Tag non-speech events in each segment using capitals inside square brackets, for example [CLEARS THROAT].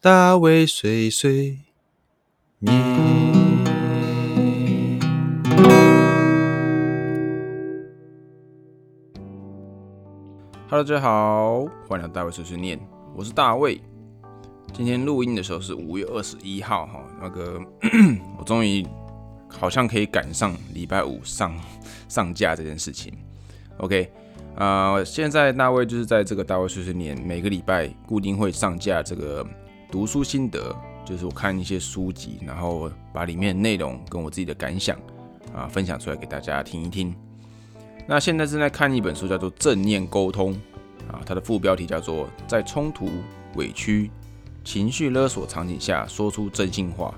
大卫岁岁念。Hello，大家好，欢迎来到大卫碎碎念，我是大卫。今天录音的时候是五月二十一号，哈，那个 [CLEARS THROAT] 我终于好像可以赶上礼拜五上上架这件事情。OK，啊，现在大卫就是在这个大卫碎碎念，每个礼拜固定会上架这个读书心得，就是我看一些书籍，然后把里面的内容跟我自己的感想啊分享出来给大家听一听。那现在正在看一本书，叫做《正念沟通》啊，它的副标题叫做《在冲突、委屈、情绪勒索场景下说出真心话》。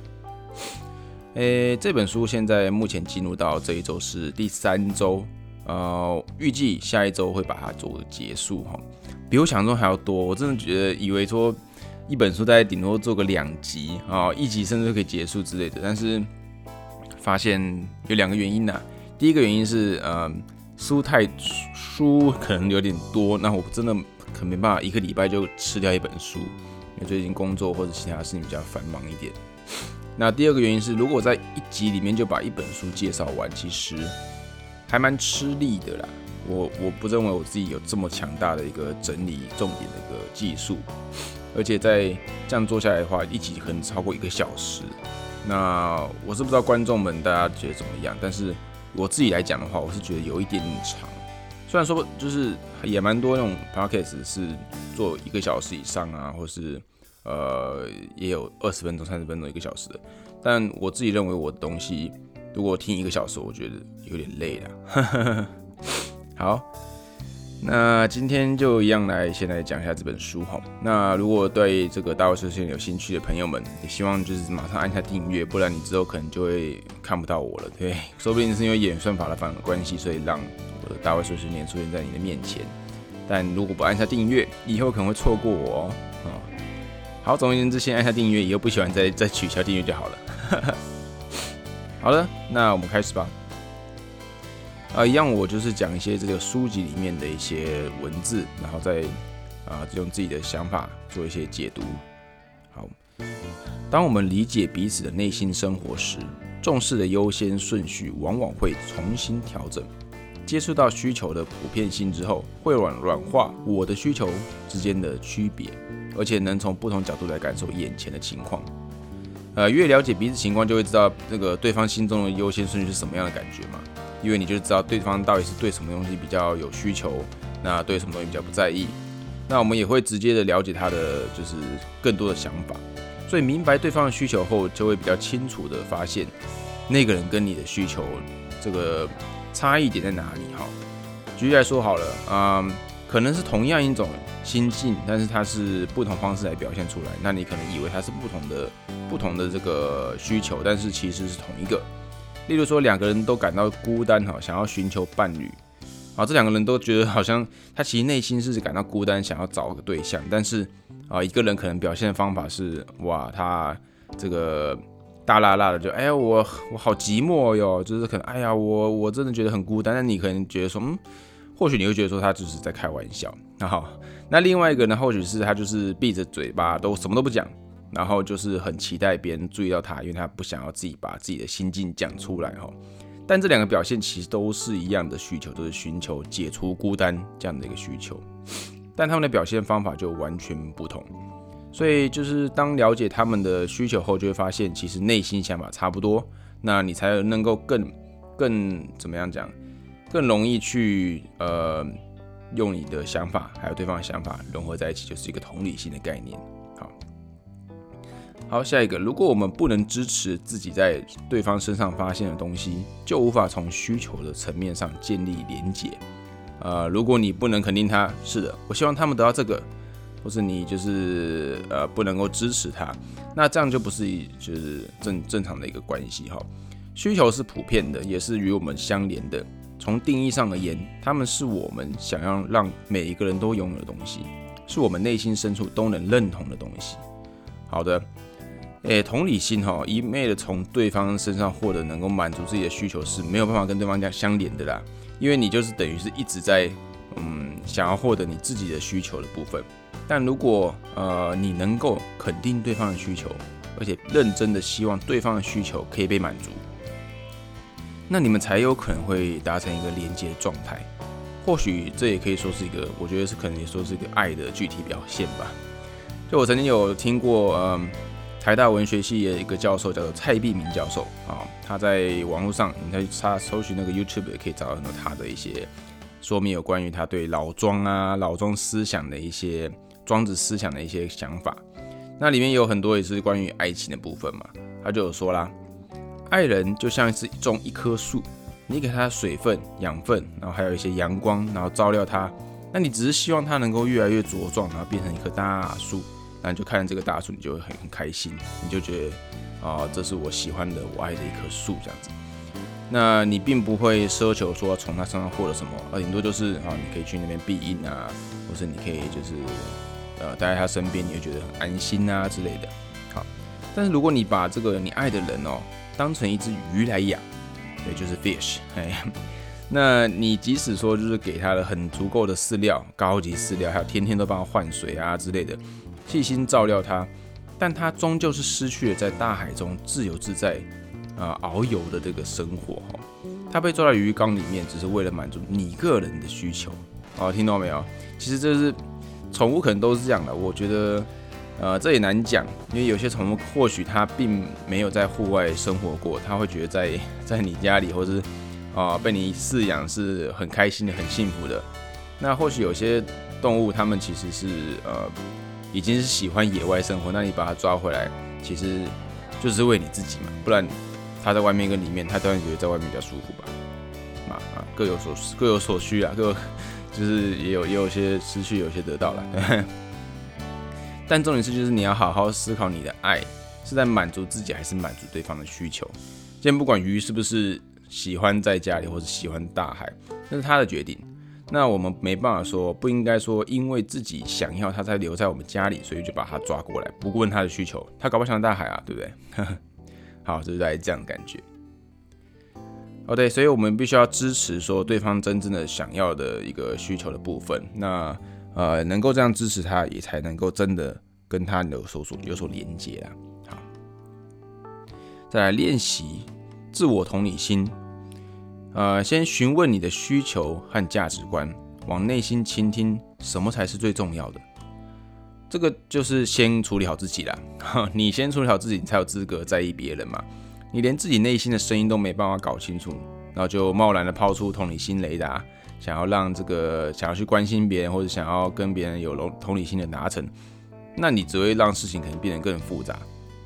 诶，这本书现在目前进入到这一周是第三周，呃，预计下一周会把它做结束哈，比我想象中还要多。我真的觉得以为说一本书大概顶多做个两集啊，一集甚至可以结束之类的，但是发现有两个原因呐。第一个原因是，呃。书太书可能有点多，那我真的可没办法一个礼拜就吃掉一本书，因为最近工作或者其他事情比较繁忙一点。那第二个原因是，如果我在一集里面就把一本书介绍完，其实还蛮吃力的啦。我我不认为我自己有这么强大的一个整理重点的一个技术，而且在这样做下来的话，一集可能超过一个小时。那我是不知道观众们大家觉得怎么样，但是。我自己来讲的话，我是觉得有一点点长。虽然说就是也蛮多那种 podcast 是做一个小时以上啊，或是呃也有二十分钟、三十分钟、一个小时的，但我自己认为我的东西如果听一个小时，我觉得有点累了。[LAUGHS] 好。那今天就一样来先来讲一下这本书哈。那如果对这个大卫碎碎念有兴趣的朋友们，也希望就是马上按下订阅，不然你之后可能就会看不到我了，对说不定是因为演算法的反关系，所以让我的大卫碎碎念出现在你的面前。但如果不按下订阅，以后可能会错过我哦。啊，好，总而言之，先按下订阅，以后不喜欢再再取消订阅就好了。[LAUGHS] 好了，那我们开始吧。啊，一样，我就是讲一些这个书籍里面的一些文字，然后再啊用自己的想法做一些解读。好，当我们理解彼此的内心生活时，重视的优先顺序往往会重新调整。接触到需求的普遍性之后，会软软化我的需求之间的区别，而且能从不同角度来感受眼前的情况。呃，越了解彼此情况，就会知道这个对方心中的优先顺序是什么样的感觉嘛。因为你就知道对方到底是对什么东西比较有需求，那对什么东西比较不在意，那我们也会直接的了解他的就是更多的想法，所以明白对方的需求后，就会比较清楚的发现那个人跟你的需求这个差异点在哪里哈。举例来说好了，嗯，可能是同样一种心境，但是它是不同方式来表现出来，那你可能以为它是不同的不同的这个需求，但是其实是同一个。例如说，两个人都感到孤单哈，想要寻求伴侣，啊，这两个人都觉得好像他其实内心是感到孤单，想要找个对象，但是啊，一个人可能表现的方法是，哇，他这个大辣辣的就，哎呀，我我好寂寞哟，就是可能，哎呀，我我真的觉得很孤单，那你可能觉得说，嗯，或许你会觉得说他只是在开玩笑，那好，那另外一个呢，或许是他就是闭着嘴巴都什么都不讲。然后就是很期待别人注意到他，因为他不想要自己把自己的心境讲出来哈。但这两个表现其实都是一样的需求，都是寻求解除孤单这样的一个需求，但他们的表现方法就完全不同。所以就是当了解他们的需求后，就会发现其实内心想法差不多，那你才能够更更怎么样讲，更容易去呃用你的想法还有对方的想法融合在一起，就是一个同理心的概念。好，下一个，如果我们不能支持自己在对方身上发现的东西，就无法从需求的层面上建立连结。呃，如果你不能肯定他，是的，我希望他们得到这个，或是你就是呃不能够支持他，那这样就不是一就是正正常的一个关系哈。需求是普遍的，也是与我们相连的。从定义上而言，他们是我们想要让每一个人都拥有的东西，是我们内心深处都能认同的东西。好的。诶，同理心哈，一昧的从对方身上获得能够满足自己的需求是没有办法跟对方讲相连的啦，因为你就是等于是一直在嗯，想要获得你自己的需求的部分。但如果呃你能够肯定对方的需求，而且认真的希望对方的需求可以被满足，那你们才有可能会达成一个连接状态。或许这也可以说是一个，我觉得是可能也说是一个爱的具体表现吧。就我曾经有听过，嗯，台大文学系的一个教授叫做蔡碧明教授啊，他在网络上，你可以查搜寻那个 YouTube 也可以找到很多他的一些说明，有关于他对老庄啊、老庄思想的一些庄子思想的一些想法。那里面有很多也是关于爱情的部分嘛，他就有说啦，爱人就像是种一棵树。你给它水分、养分，然后还有一些阳光，然后照料它。那你只是希望它能够越来越茁壮，然后变成一棵大树。那你就看这个大树，你就会很很开心，你就觉得啊，这是我喜欢的、我爱的一棵树这样子。那你并不会奢求说从它身上获得什么，而顶多就是啊，你可以去那边避荫啊，或是你可以就是呃待在他身边，你会觉得很安心啊之类的。好，但是如果你把这个你爱的人哦当成一只鱼来养。对，就是 fish，哎，[LAUGHS] 那你即使说就是给它了很足够的饲料，高级饲料，还有天天都帮他换水啊之类的，细心照料它，但它终究是失去了在大海中自由自在啊遨游的这个生活哈。它被抓到鱼缸里面，只是为了满足你个人的需求。哦，听到没有？其实这是宠物可能都是这样的，我觉得。呃，这也难讲，因为有些宠物或许它并没有在户外生活过，它会觉得在 [LAUGHS] 在你家里或是啊被你饲养是很开心的、很幸福的。那或许有些动物它们其实是呃已经是喜欢野外生活，那你把它抓回来，其实就是为你自己嘛，不然它在外面跟里面，它当然觉得在外面比较舒服吧。嘛啊，各有所各有所需啊，各 [LAUGHS] 就是也有也有些失去，有些得到了。[LAUGHS] 但重点是，就是你要好好思考，你的爱是在满足自己，还是满足对方的需求。今天不管鱼是不是喜欢在家里，或是喜欢大海，那是他的决定。那我们没办法说，不应该说，因为自己想要它才留在我们家里，所以就把它抓过来，不问他的需求。他搞不想大海啊，对不对？[LAUGHS] 好，就是在这样的感觉。哦，对，所以我们必须要支持说对方真正的想要的一个需求的部分。那。呃，能够这样支持他，也才能够真的跟他有所所有所连接啊。好，再来练习自我同理心。呃，先询问你的需求和价值观，往内心倾听，什么才是最重要的？这个就是先处理好自己啦。[LAUGHS] 你先处理好自己，你才有资格在意别人嘛。你连自己内心的声音都没办法搞清楚，然后就贸然的抛出同理心雷达。想要让这个想要去关心别人，或者想要跟别人有同同理心的达成，那你只会让事情可能变得更复杂。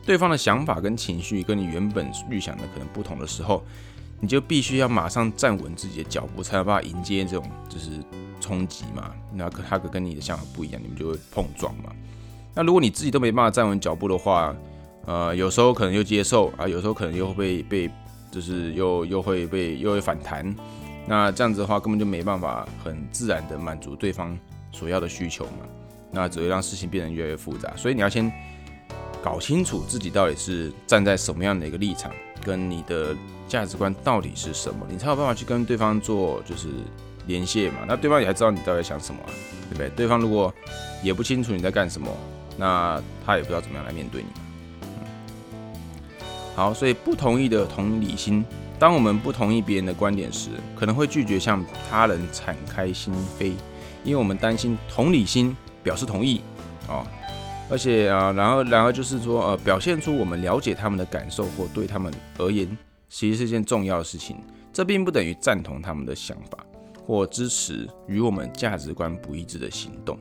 对方的想法跟情绪跟你原本预想的可能不同的时候，你就必须要马上站稳自己的脚步，才有办法迎接这种就是冲击嘛。那可他可跟你的想法不一样，你们就会碰撞嘛。那如果你自己都没办法站稳脚步的话，呃，有时候可能又接受啊，有时候可能又会被被就是又又会被又会反弹。那这样子的话，根本就没办法很自然的满足对方所要的需求嘛，那只会让事情变得越来越复杂。所以你要先搞清楚自己到底是站在什么样的一个立场，跟你的价值观到底是什么，你才有办法去跟对方做就是连线嘛。那对方也还知道你到底想什么，对不对？对方如果也不清楚你在干什么，那他也不知道怎么样来面对你。好，所以不同意的同理心。当我们不同意别人的观点时，可能会拒绝向他人敞开心扉，因为我们担心同理心表示同意哦，而且啊，然后然后就是说，呃，表现出我们了解他们的感受或对他们而言，其实是一件重要的事情。这并不等于赞同他们的想法或支持与我们价值观不一致的行动，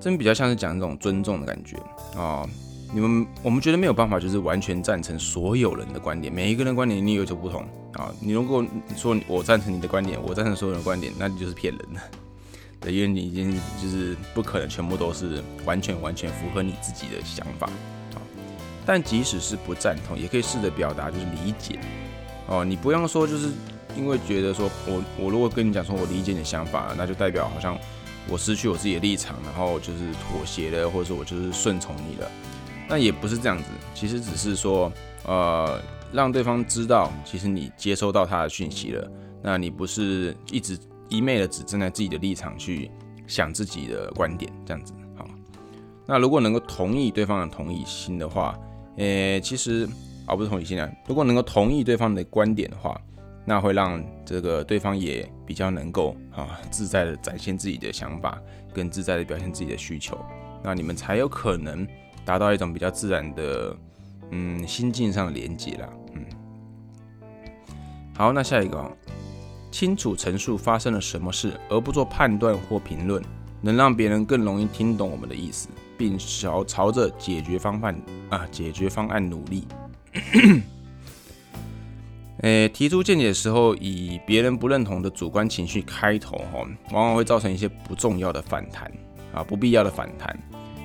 真比较像是讲这种尊重的感觉啊。你们我们觉得没有办法，就是完全赞成所有人的观点，每一个人观点你有所不同啊。你如果说我赞成你的观点，我赞成所有人的观点，那你就是骗人的，对，因为你已经就是不可能全部都是完全完全符合你自己的想法啊。但即使是不赞同，也可以试着表达就是理解哦。你不用说就是因为觉得说我我如果跟你讲说我理解你的想法，那就代表好像我失去我自己的立场，然后就是妥协了，或者说我就是顺从你了。那也不是这样子，其实只是说，呃，让对方知道，其实你接收到他的讯息了。那你不是一直一昧的只站在自己的立场去想自己的观点，这样子好。那如果能够同意对方的同意心的话，诶，其实啊不是同意心啊，如果能够同意对方的观点的话，那会让这个对方也比较能够啊自在的展现自己的想法，更自在的表现自己的需求，那你们才有可能达到一种比较自然的嗯心境上的连接啦，嗯。好，那下一个。清楚陈述发生了什么事，而不做判断或评论，能让别人更容易听懂我们的意思，并朝朝着解决方案啊解决方案努力。[COUGHS] 诶，提出见解的时候，以别人不认同的主观情绪开头，哈，往往会造成一些不重要的反弹啊，不必要的反弹。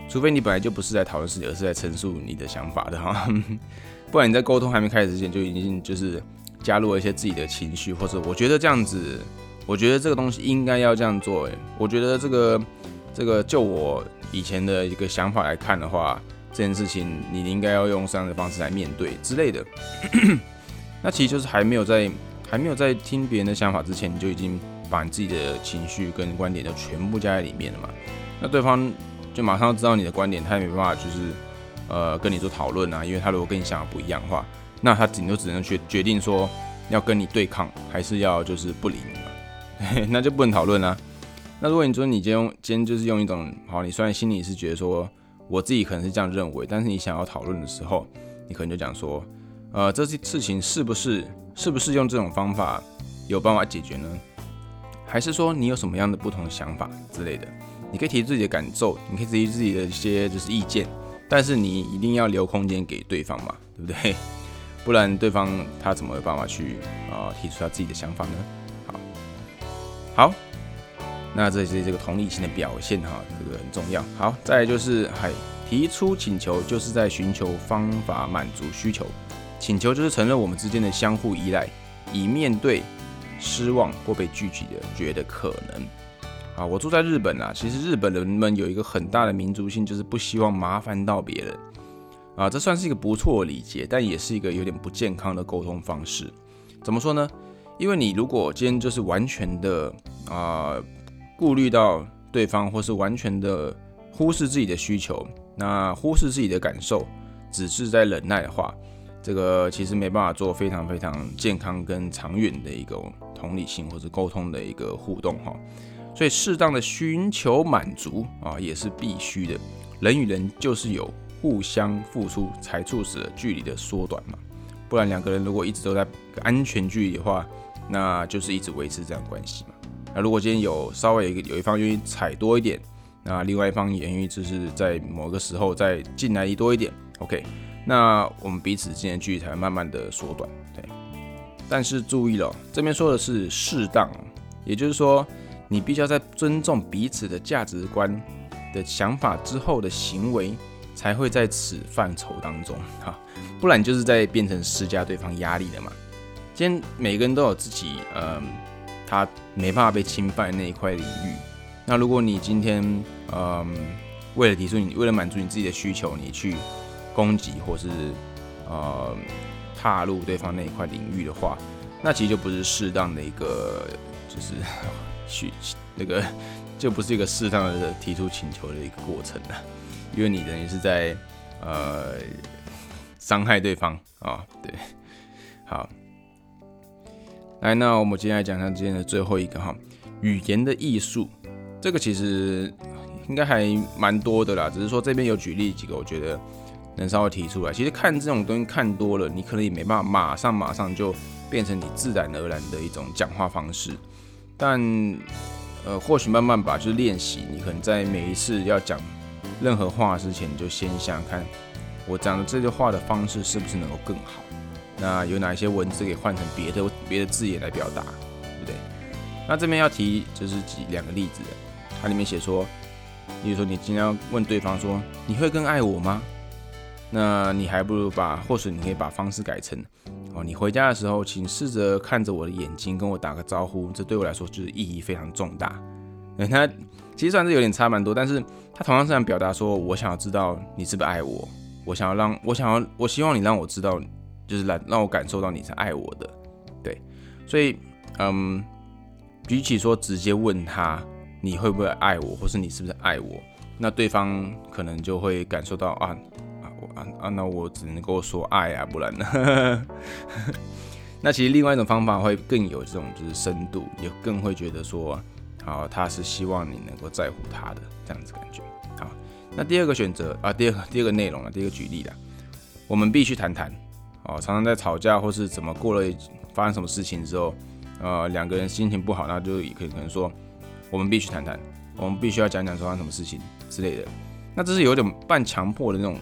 除非你本来就不是在讨论事情，而是在陈述你的想法的哈，[LAUGHS] 不然你在沟通还没开始之前，就已经就是。加入了一些自己的情绪，或者我觉得这样子，我觉得这个东西应该要这样做。诶，我觉得这个这个就我以前的一个想法来看的话，这件事情你应该要用这样的方式来面对之类的。[COUGHS] 那其实就是还没有在还没有在听别人的想法之前，你就已经把你自己的情绪跟观点都全部加在里面了嘛？那对方就马上知道你的观点，他也没办法就是呃跟你做讨论啊，因为他如果跟你想的不一样的话。那他顶多只能决决定说要跟你对抗，还是要就是不理你嘛，那就不能讨论啦。那如果你说你今天今天就是用一种好，你虽然心里是觉得说我自己可能是这样认为，但是你想要讨论的时候，你可能就讲说，呃，这些事情是不是是不是用这种方法有办法解决呢？还是说你有什么样的不同的想法之类的？你可以提自己的感受，你可以提自己的一些就是意见，但是你一定要留空间给对方嘛，对不对？不然对方他怎么有办法去啊提出他自己的想法呢？好，好，那这是这个同理心的表现哈，这个很重要。好，再就是嗨提出请求，就是在寻求方法满足需求。请求就是承认我们之间的相互依赖，以面对失望或被拒绝的觉得可能。啊，我住在日本啊，其实日本人们有一个很大的民族性，就是不希望麻烦到别人。啊，这算是一个不错的理解，但也是一个有点不健康的沟通方式。怎么说呢？因为你如果今天就是完全的啊顾虑到对方，或是完全的忽视自己的需求，那忽视自己的感受，只是在忍耐的话，这个其实没办法做非常非常健康跟长远的一个同理心或者沟通的一个互动哈。所以适当的寻求满足啊，也是必须的。人与人就是有。互相付出才促使了距离的缩短嘛，不然两个人如果一直都在安全距离的话，那就是一直维持这样关系嘛。那如果今天有稍微有一有一方愿意踩多一点，那另外一方也愿意就是在某个时候再进来多一点，OK，那我们彼此之间的距离才会慢慢的缩短。对，但是注意了，这边说的是适当，也就是说你必须要在尊重彼此的价值观的想法之后的行为。才会在此范畴当中哈，不然就是在变成施加对方压力的嘛。今天每个人都有自己，嗯，他没办法被侵犯那一块领域。那如果你今天，嗯，为了提出你，为了满足你自己的需求，你去攻击或是呃踏入对方那一块领域的话，那其实就不是适当的一个，就是 [LAUGHS] 去那个就不是一个适当的提出请求的一个过程了。因为你等于是在呃伤害对方啊，对，好，来，那我们接下来讲下今天的最后一个哈，语言的艺术，这个其实应该还蛮多的啦，只是说这边有举例几个，我觉得能稍微提出来。其实看这种东西看多了，你可能也没办法马上马上就变成你自然而然的一种讲话方式，但呃，或许慢慢吧，就是练习，你可能在每一次要讲。任何话之前，你就先想想看，我讲的这句话的方式是不是能够更好？那有哪些文字可以换成别的别的字眼来表达，对不对？那这边要提就是几两个例子，它里面写说，比如说你今天要问对方说，你会更爱我吗？那你还不如把，或许你可以把方式改成，哦，你回家的时候，请试着看着我的眼睛，跟我打个招呼，这对我来说就是意义非常重大。那它其实算是有点差蛮多，但是。他同样是想表达说，我想要知道你是不是爱我，我想要让我想要，我希望你让我知道，就是来让我感受到你是爱我的，对，所以，嗯，比起说直接问他你会不会爱我，或是你是不是爱我，那对方可能就会感受到啊啊我啊啊，那我只能够说爱啊，不然呢？[LAUGHS] 那其实另外一种方法会更有这种就是深度，也更会觉得说，好，他是希望你能够在乎他的这样子感觉。好，那第二个选择啊，第二个第二个内容啊，第二个举例啦，我们必须谈谈。哦，常常在吵架或是怎么过了发生什么事情之后，呃，两个人心情不好，那就可以可能说，我们必须谈谈，我们必须要讲讲发生什么事情之类的。那这是有点半强迫的那种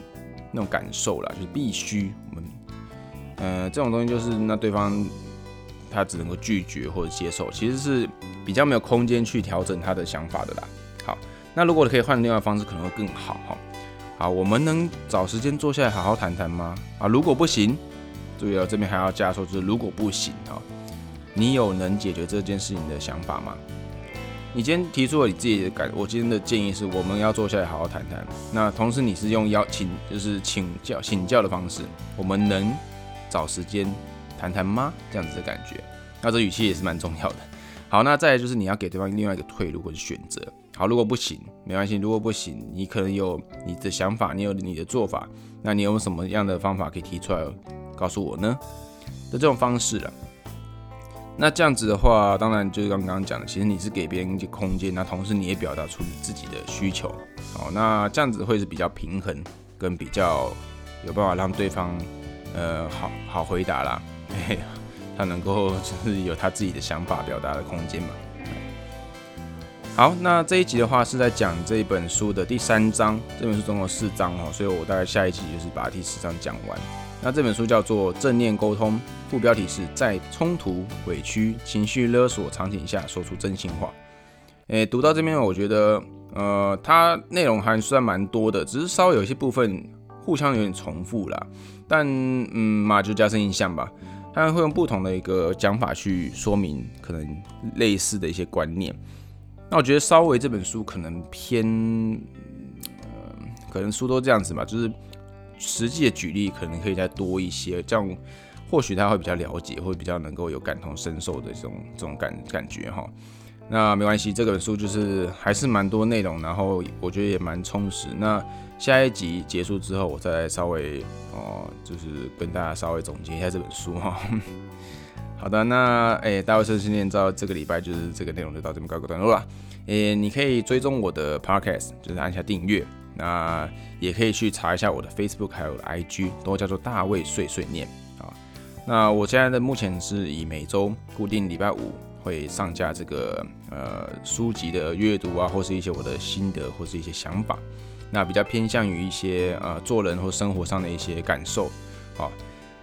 那种感受啦，就是必须我们，呃，这种东西就是那对方他只能够拒绝或者接受，其实是比较没有空间去调整他的想法的啦。好，那如果可以换另外方式，可能会更好哈。好，我们能找时间坐下来好好谈谈吗？啊，如果不行。注意哦，这边还要加说，就是如果不行哈，你有能解决这件事情的想法吗？你今天提出了你自己的感，我今天的建议是，我们要坐下来好好谈谈。那同时你是用邀请，就是请教请教的方式，我们能找时间谈谈吗？这样子的感觉，那这语气也是蛮重要的。好，那再来就是你要给对方另外一个退路或者选择。好，如果不行，没关系。如果不行，你可能有你的想法，你有你的做法，那你有什么样的方法可以提出来？告诉我呢的这种方式了，那这样子的话，当然就是刚刚讲的，其实你是给别人一些空间，那同时你也表达出你自己的需求，好，那这样子会是比较平衡，跟比较有办法让对方呃好好回答啦，他能够就是有他自己的想法表达的空间嘛。好，那这一集的话是在讲这一本书的第三章，这本书总共四章哦，所以我大概下一集就是把第四章讲完。那这本书叫做《正念沟通》，副标题是在冲突、委屈、情绪勒索场景下说出真心话。诶，读到这边，我觉得，呃，它内容还算蛮多的，只是稍微有一些部分互相有点重复啦。但，嗯，嘛就加深印象吧。他会用不同的一个讲法去说明可能类似的一些观念。那我觉得稍微这本书可能偏，呃，可能书都这样子嘛，就是。实际的举例可能可以再多一些，这样或许他会比较了解，会比较能够有感同身受的这种这种感感觉哈。那没关系，这本书就是还是蛮多内容，然后我觉得也蛮充实。那下一集结束之后，我再稍微哦，就是跟大家稍微总结一下这本书哈。[LAUGHS] 好的，那诶，大卫生训练到这个礼拜就是这个内容就到这边告个段落了。诶，你可以追踪我的 podcast，就是按下订阅。那也可以去查一下我的 Facebook 还有 IG，都叫做大卫碎碎念啊。那我现在的目前是以每周固定礼拜五会上架这个呃书籍的阅读啊，或是一些我的心得或是一些想法。那比较偏向于一些呃做人或生活上的一些感受。好，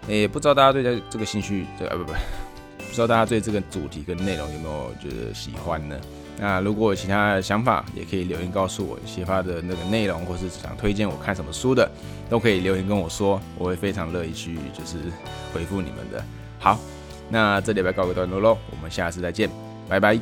诶，不知道大家对这这个兴趣，呃不不，不知道大家对这个主题跟内容有没有觉得喜欢呢？那如果有其他想法，也可以留言告诉我，写发的那个内容，或是想推荐我看什么书的，都可以留言跟我说，我会非常乐意去就是回复你们的。好，那这礼拜告个段落喽，我们下次再见，拜拜。